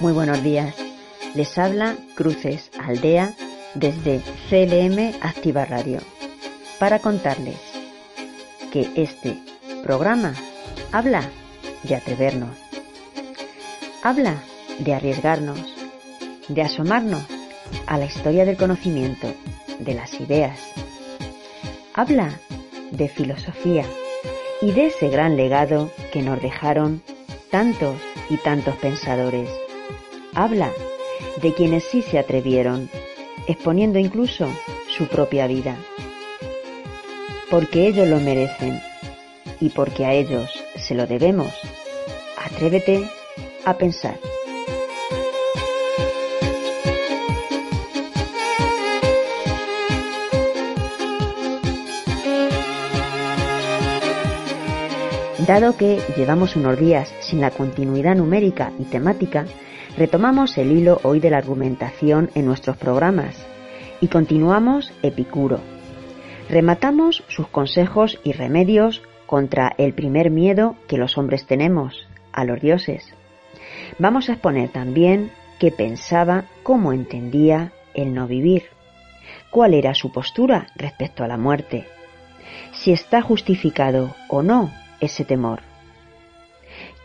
Muy buenos días. Les habla Cruces Aldea desde CLM Activa Radio para contarles que este programa habla de atrevernos, habla de arriesgarnos, de asomarnos a la historia del conocimiento, de las ideas, habla de filosofía y de ese gran legado que nos dejaron tantos y tantos pensadores habla de quienes sí se atrevieron, exponiendo incluso su propia vida. Porque ellos lo merecen y porque a ellos se lo debemos, atrévete a pensar. Dado que llevamos unos días sin la continuidad numérica y temática, Retomamos el hilo hoy de la argumentación en nuestros programas y continuamos Epicuro. Rematamos sus consejos y remedios contra el primer miedo que los hombres tenemos, a los dioses. Vamos a exponer también qué pensaba, cómo entendía el no vivir, cuál era su postura respecto a la muerte, si está justificado o no ese temor.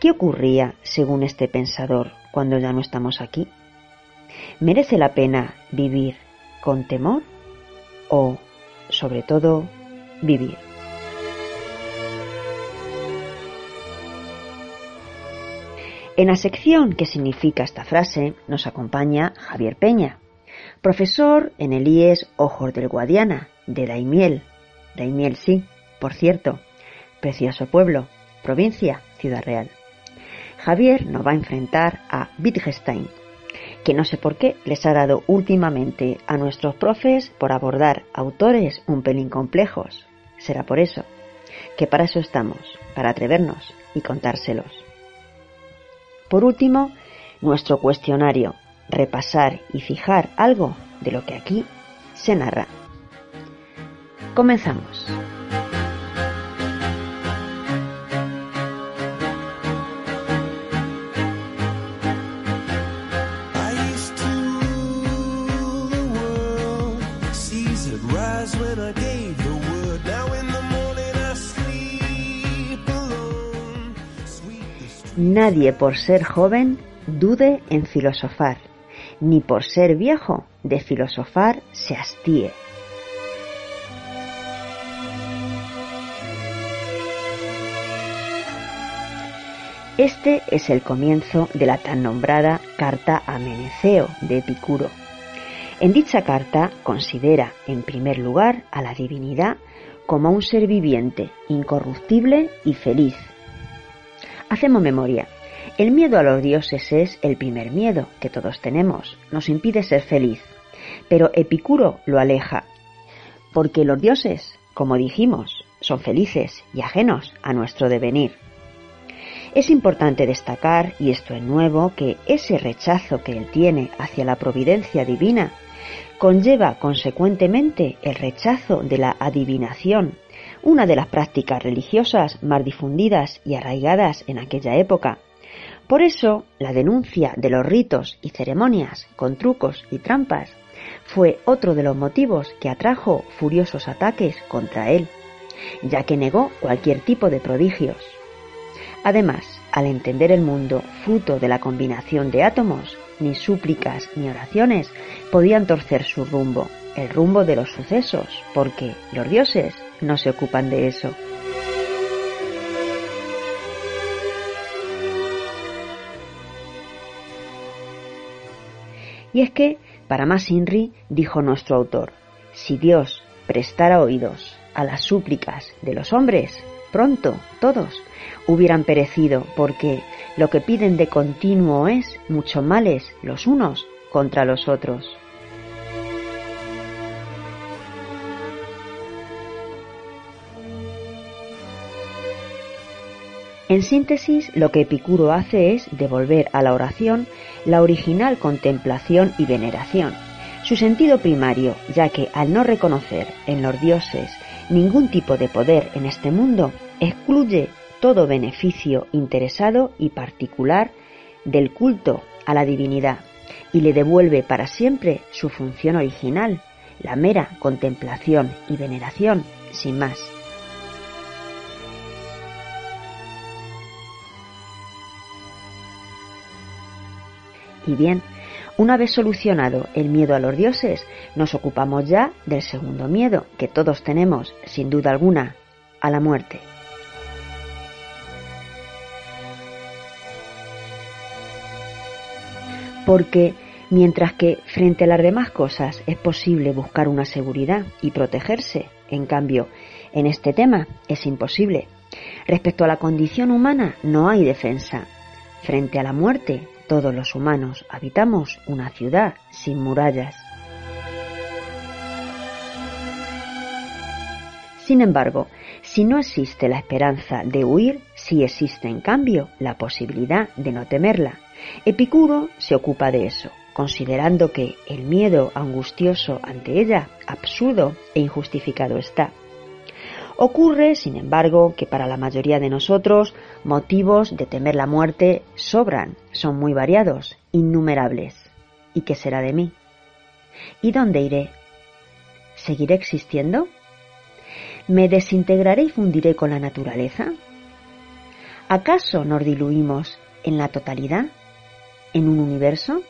¿Qué ocurría según este pensador cuando ya no estamos aquí? ¿Merece la pena vivir con temor o, sobre todo, vivir? En la sección que significa esta frase nos acompaña Javier Peña, profesor en el IES Ojos del Guadiana, de Daimiel. Daimiel sí, por cierto, precioso pueblo, provincia, Ciudad Real. Javier nos va a enfrentar a Wittgenstein, que no sé por qué les ha dado últimamente a nuestros profes por abordar autores un pelín complejos. Será por eso, que para eso estamos, para atrevernos y contárselos. Por último, nuestro cuestionario, repasar y fijar algo de lo que aquí se narra. Comenzamos. Nadie por ser joven dude en filosofar, ni por ser viejo de filosofar se hastíe. Este es el comienzo de la tan nombrada Carta a Meneceo de Epicuro. En dicha carta considera, en primer lugar, a la divinidad como un ser viviente, incorruptible y feliz, Hacemos memoria. El miedo a los dioses es el primer miedo que todos tenemos. Nos impide ser feliz. Pero Epicuro lo aleja. Porque los dioses, como dijimos, son felices y ajenos a nuestro devenir. Es importante destacar, y esto es nuevo, que ese rechazo que él tiene hacia la providencia divina conlleva consecuentemente el rechazo de la adivinación una de las prácticas religiosas más difundidas y arraigadas en aquella época. Por eso, la denuncia de los ritos y ceremonias con trucos y trampas fue otro de los motivos que atrajo furiosos ataques contra él, ya que negó cualquier tipo de prodigios. Además, al entender el mundo fruto de la combinación de átomos, ni súplicas, ni oraciones podían torcer su rumbo, el rumbo de los sucesos, porque los dioses no se ocupan de eso. Y es que, para más Inri, dijo nuestro autor, si Dios prestara oídos a las súplicas de los hombres, pronto todos hubieran perecido, porque lo que piden de continuo es mucho males los unos contra los otros. En síntesis, lo que Epicuro hace es devolver a la oración la original contemplación y veneración, su sentido primario, ya que al no reconocer en los dioses ningún tipo de poder en este mundo, excluye todo beneficio interesado y particular del culto a la divinidad y le devuelve para siempre su función original, la mera contemplación y veneración, sin más. Y bien, una vez solucionado el miedo a los dioses, nos ocupamos ya del segundo miedo que todos tenemos, sin duda alguna, a la muerte. Porque mientras que frente a las demás cosas es posible buscar una seguridad y protegerse, en cambio, en este tema es imposible. Respecto a la condición humana no hay defensa. Frente a la muerte todos los humanos habitamos una ciudad sin murallas. Sin embargo, si no existe la esperanza de huir, sí existe en cambio la posibilidad de no temerla. Epicuro se ocupa de eso, considerando que el miedo angustioso ante ella absurdo e injustificado está. Ocurre, sin embargo, que para la mayoría de nosotros motivos de temer la muerte sobran, son muy variados, innumerables. ¿Y qué será de mí? ¿Y dónde iré? ¿Seguiré existiendo? ¿Me desintegraré y fundiré con la naturaleza? ¿Acaso nos diluimos en la totalidad? ¿En un universo?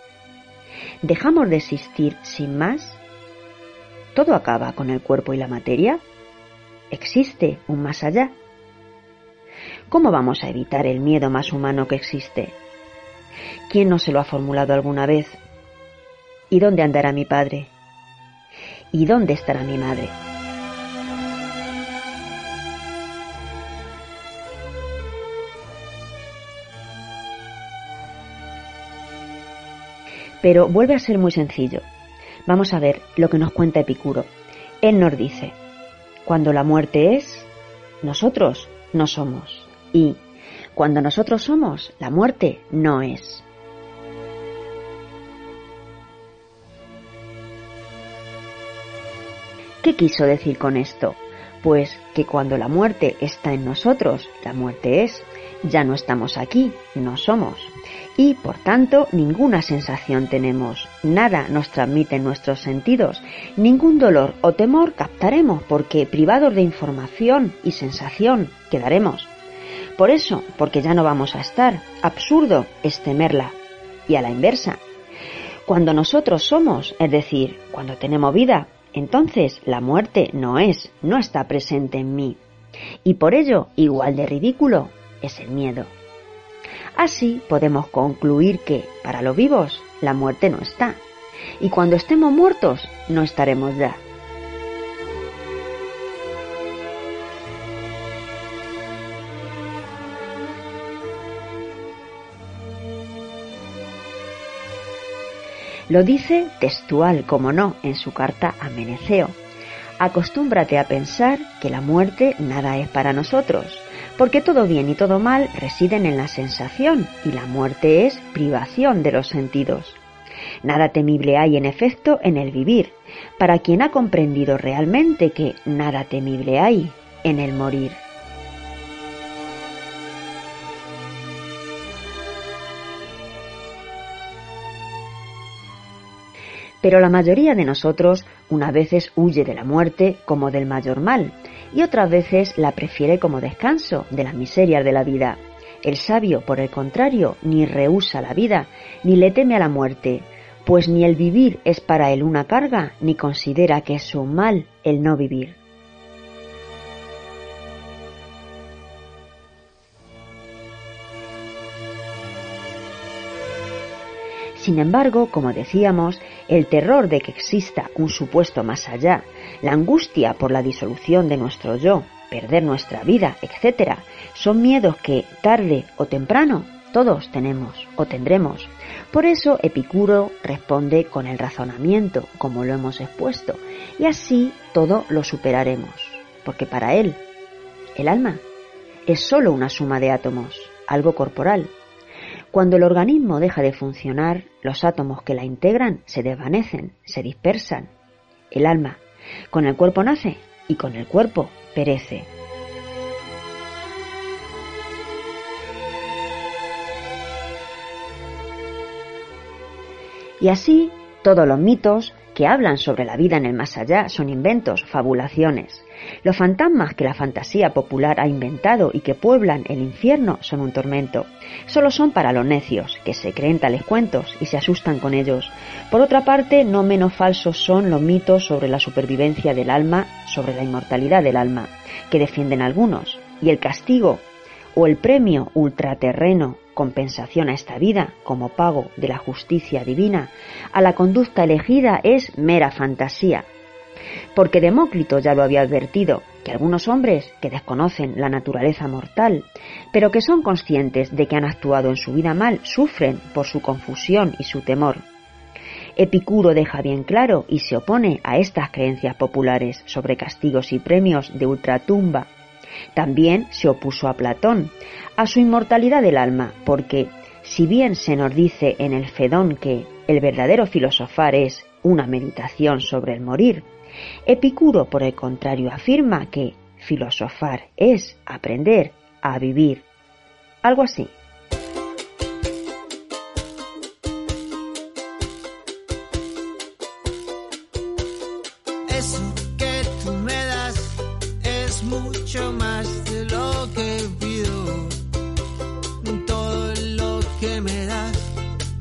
¿Dejamos de existir sin más? ¿Todo acaba con el cuerpo y la materia? existe un más allá. ¿Cómo vamos a evitar el miedo más humano que existe? ¿Quién no se lo ha formulado alguna vez? ¿Y dónde andará mi padre? ¿Y dónde estará mi madre? Pero vuelve a ser muy sencillo. Vamos a ver lo que nos cuenta Epicuro. Él nos dice, cuando la muerte es, nosotros no somos. Y cuando nosotros somos, la muerte no es. ¿Qué quiso decir con esto? Pues que cuando la muerte está en nosotros, la muerte es, ya no estamos aquí, no somos y por tanto ninguna sensación tenemos, nada nos transmiten nuestros sentidos, ningún dolor o temor captaremos porque privados de información y sensación quedaremos. Por eso, porque ya no vamos a estar, absurdo es temerla. Y a la inversa, cuando nosotros somos, es decir, cuando tenemos vida, entonces la muerte no es, no está presente en mí. Y por ello, igual de ridículo, es el miedo. Así podemos concluir que, para los vivos, la muerte no está. Y cuando estemos muertos, no estaremos ya. Lo dice textual, como no, en su carta a Meneceo. Acostúmbrate a pensar que la muerte nada es para nosotros, porque todo bien y todo mal residen en la sensación y la muerte es privación de los sentidos. Nada temible hay en efecto en el vivir, para quien ha comprendido realmente que nada temible hay en el morir. Pero la mayoría de nosotros una veces huye de la muerte como del mayor mal y otras veces la prefiere como descanso de las miserias de la vida. El sabio, por el contrario, ni rehúsa la vida, ni le teme a la muerte, pues ni el vivir es para él una carga, ni considera que es un mal el no vivir. Sin embargo, como decíamos, el terror de que exista un supuesto más allá, la angustia por la disolución de nuestro yo, perder nuestra vida, etc., son miedos que tarde o temprano todos tenemos o tendremos. Por eso Epicuro responde con el razonamiento, como lo hemos expuesto, y así todo lo superaremos, porque para él el alma es sólo una suma de átomos, algo corporal, cuando el organismo deja de funcionar, los átomos que la integran se desvanecen, se dispersan. El alma con el cuerpo nace y con el cuerpo perece. Y así, todos los mitos que hablan sobre la vida en el más allá son inventos, fabulaciones. Los fantasmas que la fantasía popular ha inventado y que pueblan el infierno son un tormento. Solo son para los necios, que se creen tales cuentos y se asustan con ellos. Por otra parte, no menos falsos son los mitos sobre la supervivencia del alma, sobre la inmortalidad del alma, que defienden algunos, y el castigo o el premio ultraterreno compensación a esta vida como pago de la justicia divina, a la conducta elegida es mera fantasía. Porque Demócrito ya lo había advertido, que algunos hombres que desconocen la naturaleza mortal, pero que son conscientes de que han actuado en su vida mal, sufren por su confusión y su temor. Epicuro deja bien claro y se opone a estas creencias populares sobre castigos y premios de ultratumba. También se opuso a Platón, a su inmortalidad del alma, porque si bien se nos dice en el Fedón que el verdadero filosofar es una meditación sobre el morir, Epicuro, por el contrario, afirma que filosofar es aprender a vivir. Algo así.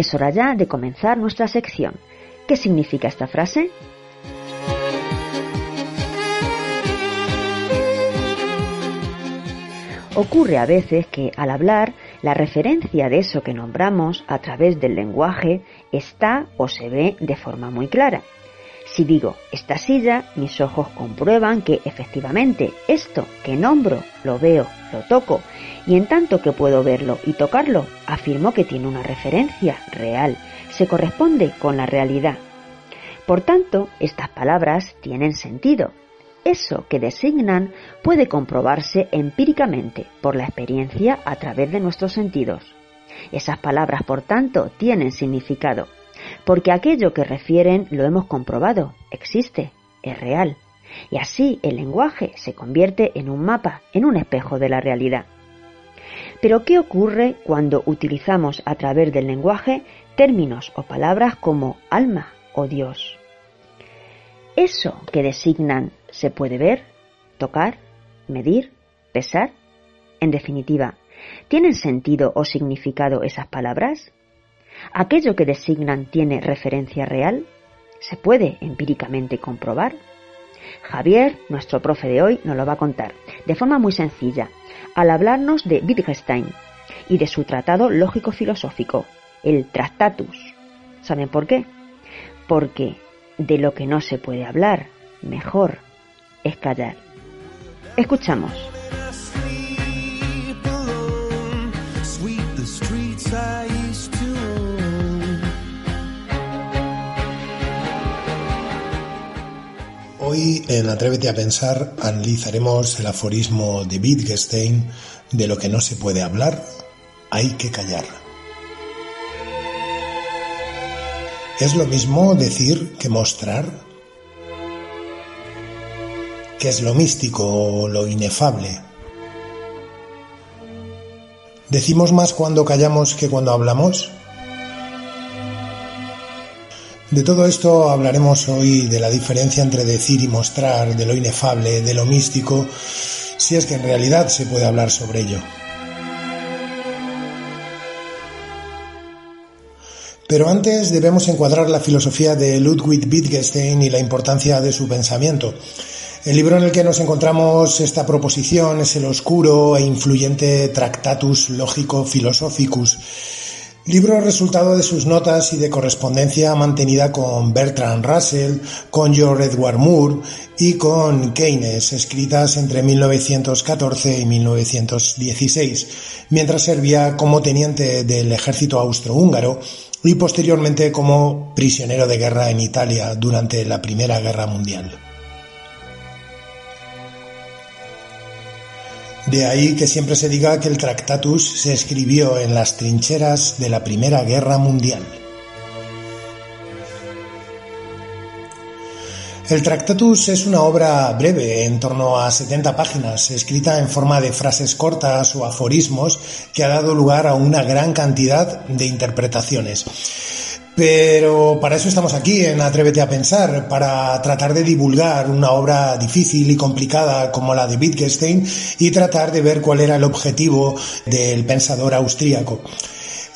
es hora ya de comenzar nuestra sección. ¿Qué significa esta frase? Ocurre a veces que al hablar la referencia de eso que nombramos a través del lenguaje está o se ve de forma muy clara. Si digo esta silla, mis ojos comprueban que efectivamente esto que nombro lo veo, lo toco y en tanto que puedo verlo y tocarlo, afirmo que tiene una referencia real, se corresponde con la realidad. Por tanto, estas palabras tienen sentido. Eso que designan puede comprobarse empíricamente por la experiencia a través de nuestros sentidos. Esas palabras, por tanto, tienen significado, porque aquello que refieren lo hemos comprobado, existe, es real. Y así el lenguaje se convierte en un mapa, en un espejo de la realidad. Pero ¿qué ocurre cuando utilizamos a través del lenguaje términos o palabras como alma o Dios? ¿Eso que designan se puede ver, tocar, medir, pesar? En definitiva, ¿tienen sentido o significado esas palabras? ¿Aquello que designan tiene referencia real? ¿Se puede empíricamente comprobar? Javier, nuestro profe de hoy, nos lo va a contar de forma muy sencilla, al hablarnos de Wittgenstein y de su tratado lógico-filosófico, el Tractatus. ¿Saben por qué? Porque de lo que no se puede hablar, mejor es callar. Escuchamos. Hoy en Atrévete a pensar analizaremos el aforismo de Wittgenstein de lo que no se puede hablar, hay que callar. ¿Es lo mismo decir que mostrar? ¿Qué es lo místico o lo inefable? ¿Decimos más cuando callamos que cuando hablamos? De todo esto hablaremos hoy de la diferencia entre decir y mostrar, de lo inefable, de lo místico, si es que en realidad se puede hablar sobre ello. Pero antes debemos encuadrar la filosofía de Ludwig Wittgenstein y la importancia de su pensamiento. El libro en el que nos encontramos esta proposición es el oscuro e influyente Tractatus Logico Philosophicus, Libro resultado de sus notas y de correspondencia mantenida con Bertrand Russell, con George Edward Moore y con Keynes, escritas entre 1914 y 1916, mientras servía como teniente del ejército austrohúngaro y posteriormente como prisionero de guerra en Italia durante la Primera Guerra Mundial. De ahí que siempre se diga que el Tractatus se escribió en las trincheras de la Primera Guerra Mundial. El Tractatus es una obra breve, en torno a 70 páginas, escrita en forma de frases cortas o aforismos que ha dado lugar a una gran cantidad de interpretaciones. Pero para eso estamos aquí en Atrévete a Pensar, para tratar de divulgar una obra difícil y complicada como la de Wittgenstein y tratar de ver cuál era el objetivo del pensador austríaco.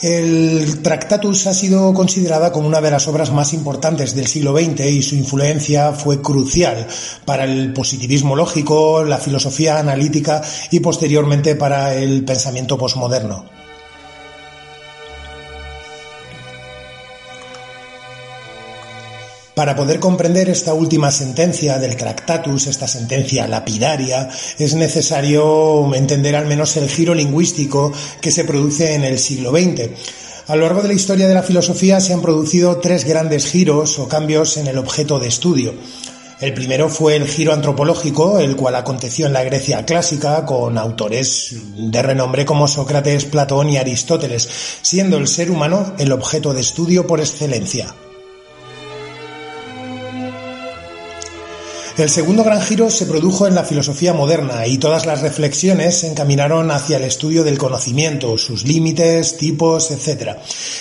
El Tractatus ha sido considerada como una de las obras más importantes del siglo XX y su influencia fue crucial para el positivismo lógico, la filosofía analítica y posteriormente para el pensamiento posmoderno. Para poder comprender esta última sentencia del Tractatus, esta sentencia lapidaria, es necesario entender al menos el giro lingüístico que se produce en el siglo XX. A lo largo de la historia de la filosofía se han producido tres grandes giros o cambios en el objeto de estudio. El primero fue el giro antropológico, el cual aconteció en la Grecia clásica con autores de renombre como Sócrates, Platón y Aristóteles, siendo el ser humano el objeto de estudio por excelencia. El segundo gran giro se produjo en la filosofía moderna y todas las reflexiones se encaminaron hacia el estudio del conocimiento, sus límites, tipos, etc.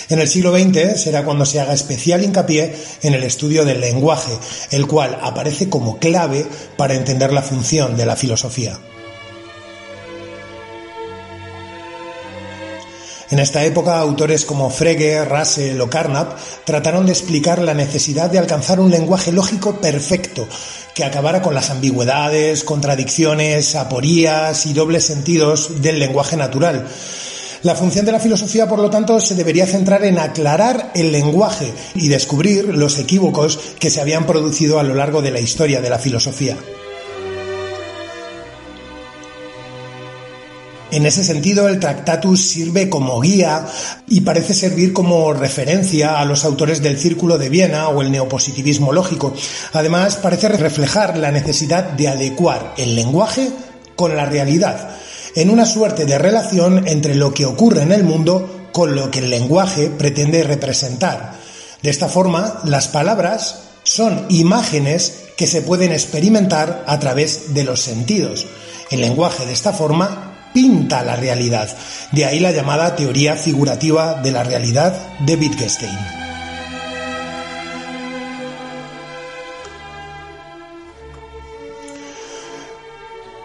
En el siglo XX será cuando se haga especial hincapié en el estudio del lenguaje, el cual aparece como clave para entender la función de la filosofía. En esta época, autores como Frege, Russell o Carnap trataron de explicar la necesidad de alcanzar un lenguaje lógico perfecto, que acabara con las ambigüedades, contradicciones, aporías y dobles sentidos del lenguaje natural. La función de la filosofía, por lo tanto, se debería centrar en aclarar el lenguaje y descubrir los equívocos que se habían producido a lo largo de la historia de la filosofía. En ese sentido, el Tractatus sirve como guía y parece servir como referencia a los autores del Círculo de Viena o el neopositivismo lógico. Además, parece reflejar la necesidad de adecuar el lenguaje con la realidad, en una suerte de relación entre lo que ocurre en el mundo con lo que el lenguaje pretende representar. De esta forma, las palabras son imágenes que se pueden experimentar a través de los sentidos. El lenguaje de esta forma pinta la realidad. De ahí la llamada teoría figurativa de la realidad de Wittgenstein.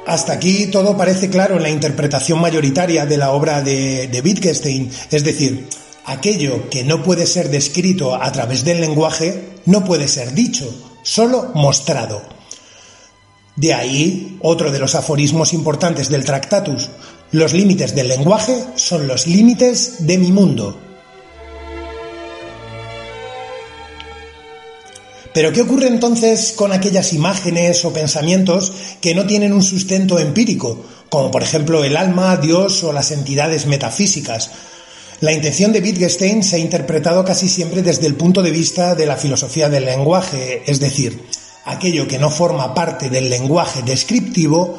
Hasta aquí todo parece claro en la interpretación mayoritaria de la obra de, Wittgenstein, es decir, aquello que no puede ser descrito a través del lenguaje no puede ser dicho, solo mostrado. De ahí otro de los aforismos importantes del Tractatus, los límites del lenguaje son los límites de mi mundo. Pero ¿qué ocurre entonces con aquellas imágenes o pensamientos que no tienen un sustento empírico, como por ejemplo el alma, Dios o las entidades metafísicas? La intención de Wittgenstein se ha interpretado casi siempre desde el punto de vista de la filosofía del lenguaje, es decir, aquello que no forma parte del lenguaje descriptivo,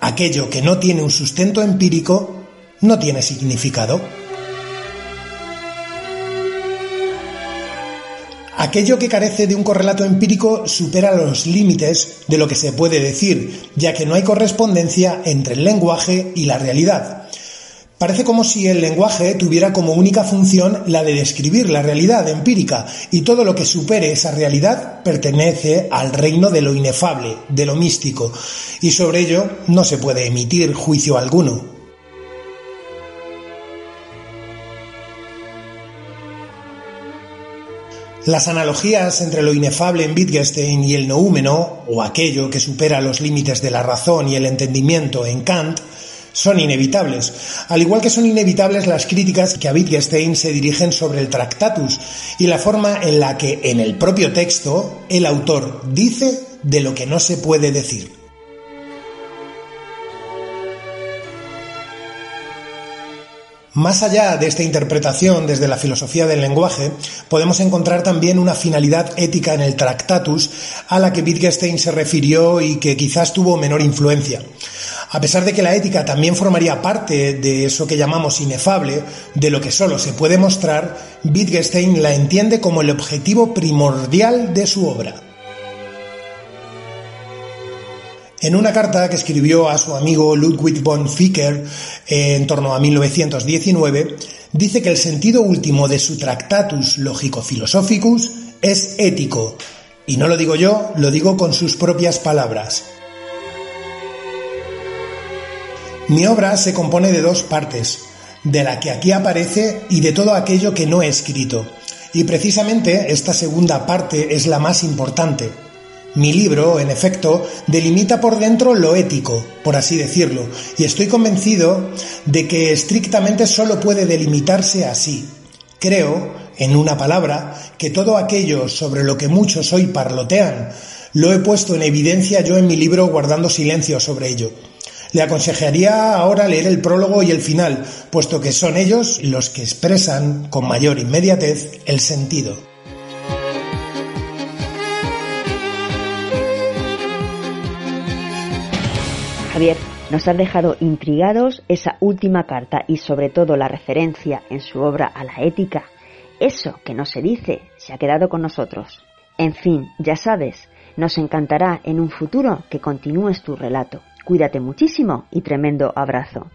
aquello que no tiene un sustento empírico, no tiene significado. Aquello que carece de un correlato empírico supera los límites de lo que se puede decir, ya que no hay correspondencia entre el lenguaje y la realidad. Parece como si el lenguaje tuviera como única función la de describir la realidad empírica y todo lo que supere esa realidad pertenece al reino de lo inefable, de lo místico, y sobre ello no se puede emitir juicio alguno. Las analogías entre lo inefable en Wittgenstein y el noúmeno, o aquello que supera los límites de la razón y el entendimiento en Kant, son inevitables, al igual que son inevitables las críticas que a Wittgenstein se dirigen sobre el Tractatus y la forma en la que en el propio texto el autor dice de lo que no se puede decir. Más allá de esta interpretación desde la filosofía del lenguaje, podemos encontrar también una finalidad ética en el Tractatus a la que Wittgenstein se refirió y que quizás tuvo menor influencia. A pesar de que la ética también formaría parte de eso que llamamos inefable, de lo que solo se puede mostrar, Wittgenstein la entiende como el objetivo primordial de su obra. En una carta que escribió a su amigo Ludwig von Ficker eh, en torno a 1919, dice que el sentido último de su Tractatus Logico-Philosophicus es ético. Y no lo digo yo, lo digo con sus propias palabras. Mi obra se compone de dos partes, de la que aquí aparece y de todo aquello que no he escrito. Y precisamente esta segunda parte es la más importante. Mi libro, en efecto, delimita por dentro lo ético, por así decirlo, y estoy convencido de que estrictamente solo puede delimitarse así. Creo, en una palabra, que todo aquello sobre lo que muchos hoy parlotean, lo he puesto en evidencia yo en mi libro guardando silencio sobre ello. Le aconsejaría ahora leer el prólogo y el final, puesto que son ellos los que expresan con mayor inmediatez el sentido. Javier, nos has dejado intrigados esa última carta y sobre todo la referencia en su obra a la ética. Eso que no se dice se ha quedado con nosotros. En fin, ya sabes, nos encantará en un futuro que continúes tu relato. Cuídate muchísimo y tremendo abrazo.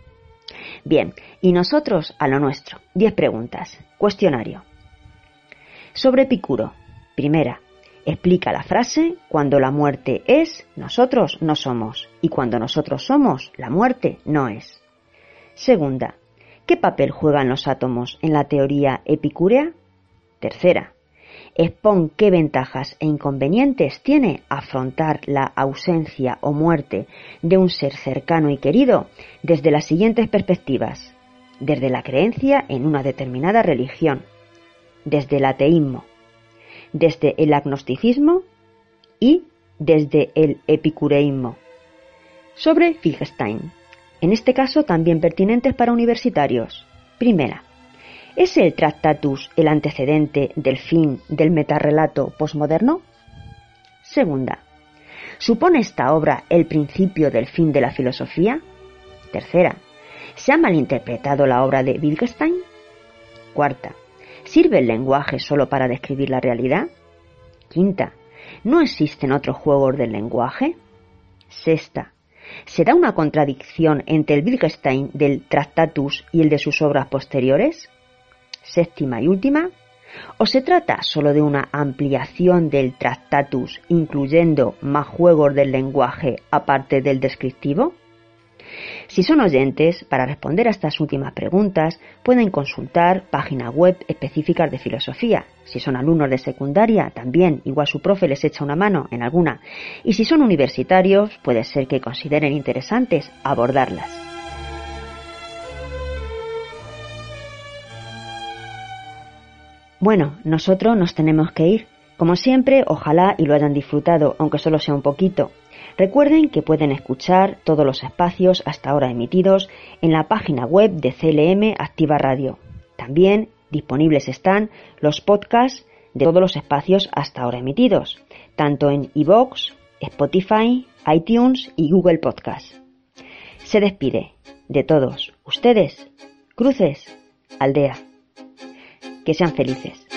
Bien, y nosotros a lo nuestro. Diez preguntas. Cuestionario. Sobre Epicuro. Primera. Explica la frase cuando la muerte es, nosotros no somos, y cuando nosotros somos, la muerte no es. Segunda. ¿Qué papel juegan los átomos en la teoría epicúrea? Tercera expon qué ventajas e inconvenientes tiene afrontar la ausencia o muerte de un ser cercano y querido desde las siguientes perspectivas. Desde la creencia en una determinada religión, desde el ateísmo, desde el agnosticismo y desde el epicureísmo. Sobre Wittgenstein, en este caso también pertinentes para universitarios. Primera, ¿Es el Tractatus el antecedente del fin del metarrelato posmoderno? Segunda. ¿Supone esta obra el principio del fin de la filosofía? Tercera. ¿Se ha malinterpretado la obra de Wittgenstein? Cuarta. ¿Sirve el lenguaje solo para describir la realidad? Quinta. ¿No existen otros juegos del lenguaje? Sexta. ¿Será una contradicción entre el Wittgenstein del Tractatus y el de sus obras posteriores? Séptima y última, ¿O se trata solo de una ampliación del Tractatus, incluyendo más juegos del lenguaje aparte del descriptivo? Si son oyentes, para responder a estas últimas preguntas pueden consultar páginas web específicas de filosofía. Si son alumnos de secundaria, también, igual su profe les echa una mano en alguna. Y si son universitarios, puede ser que consideren interesantes abordarlas. Bueno, nosotros nos tenemos que ir. Como siempre, ojalá y lo hayan disfrutado, aunque solo sea un poquito. Recuerden que pueden escuchar todos los espacios hasta ahora emitidos en la página web de CLM Activa Radio. También disponibles están los podcasts de todos los espacios hasta ahora emitidos, tanto en iVoox, Spotify, iTunes y Google Podcast. Se despide de todos ustedes, Cruces, Aldea. Que sean felices.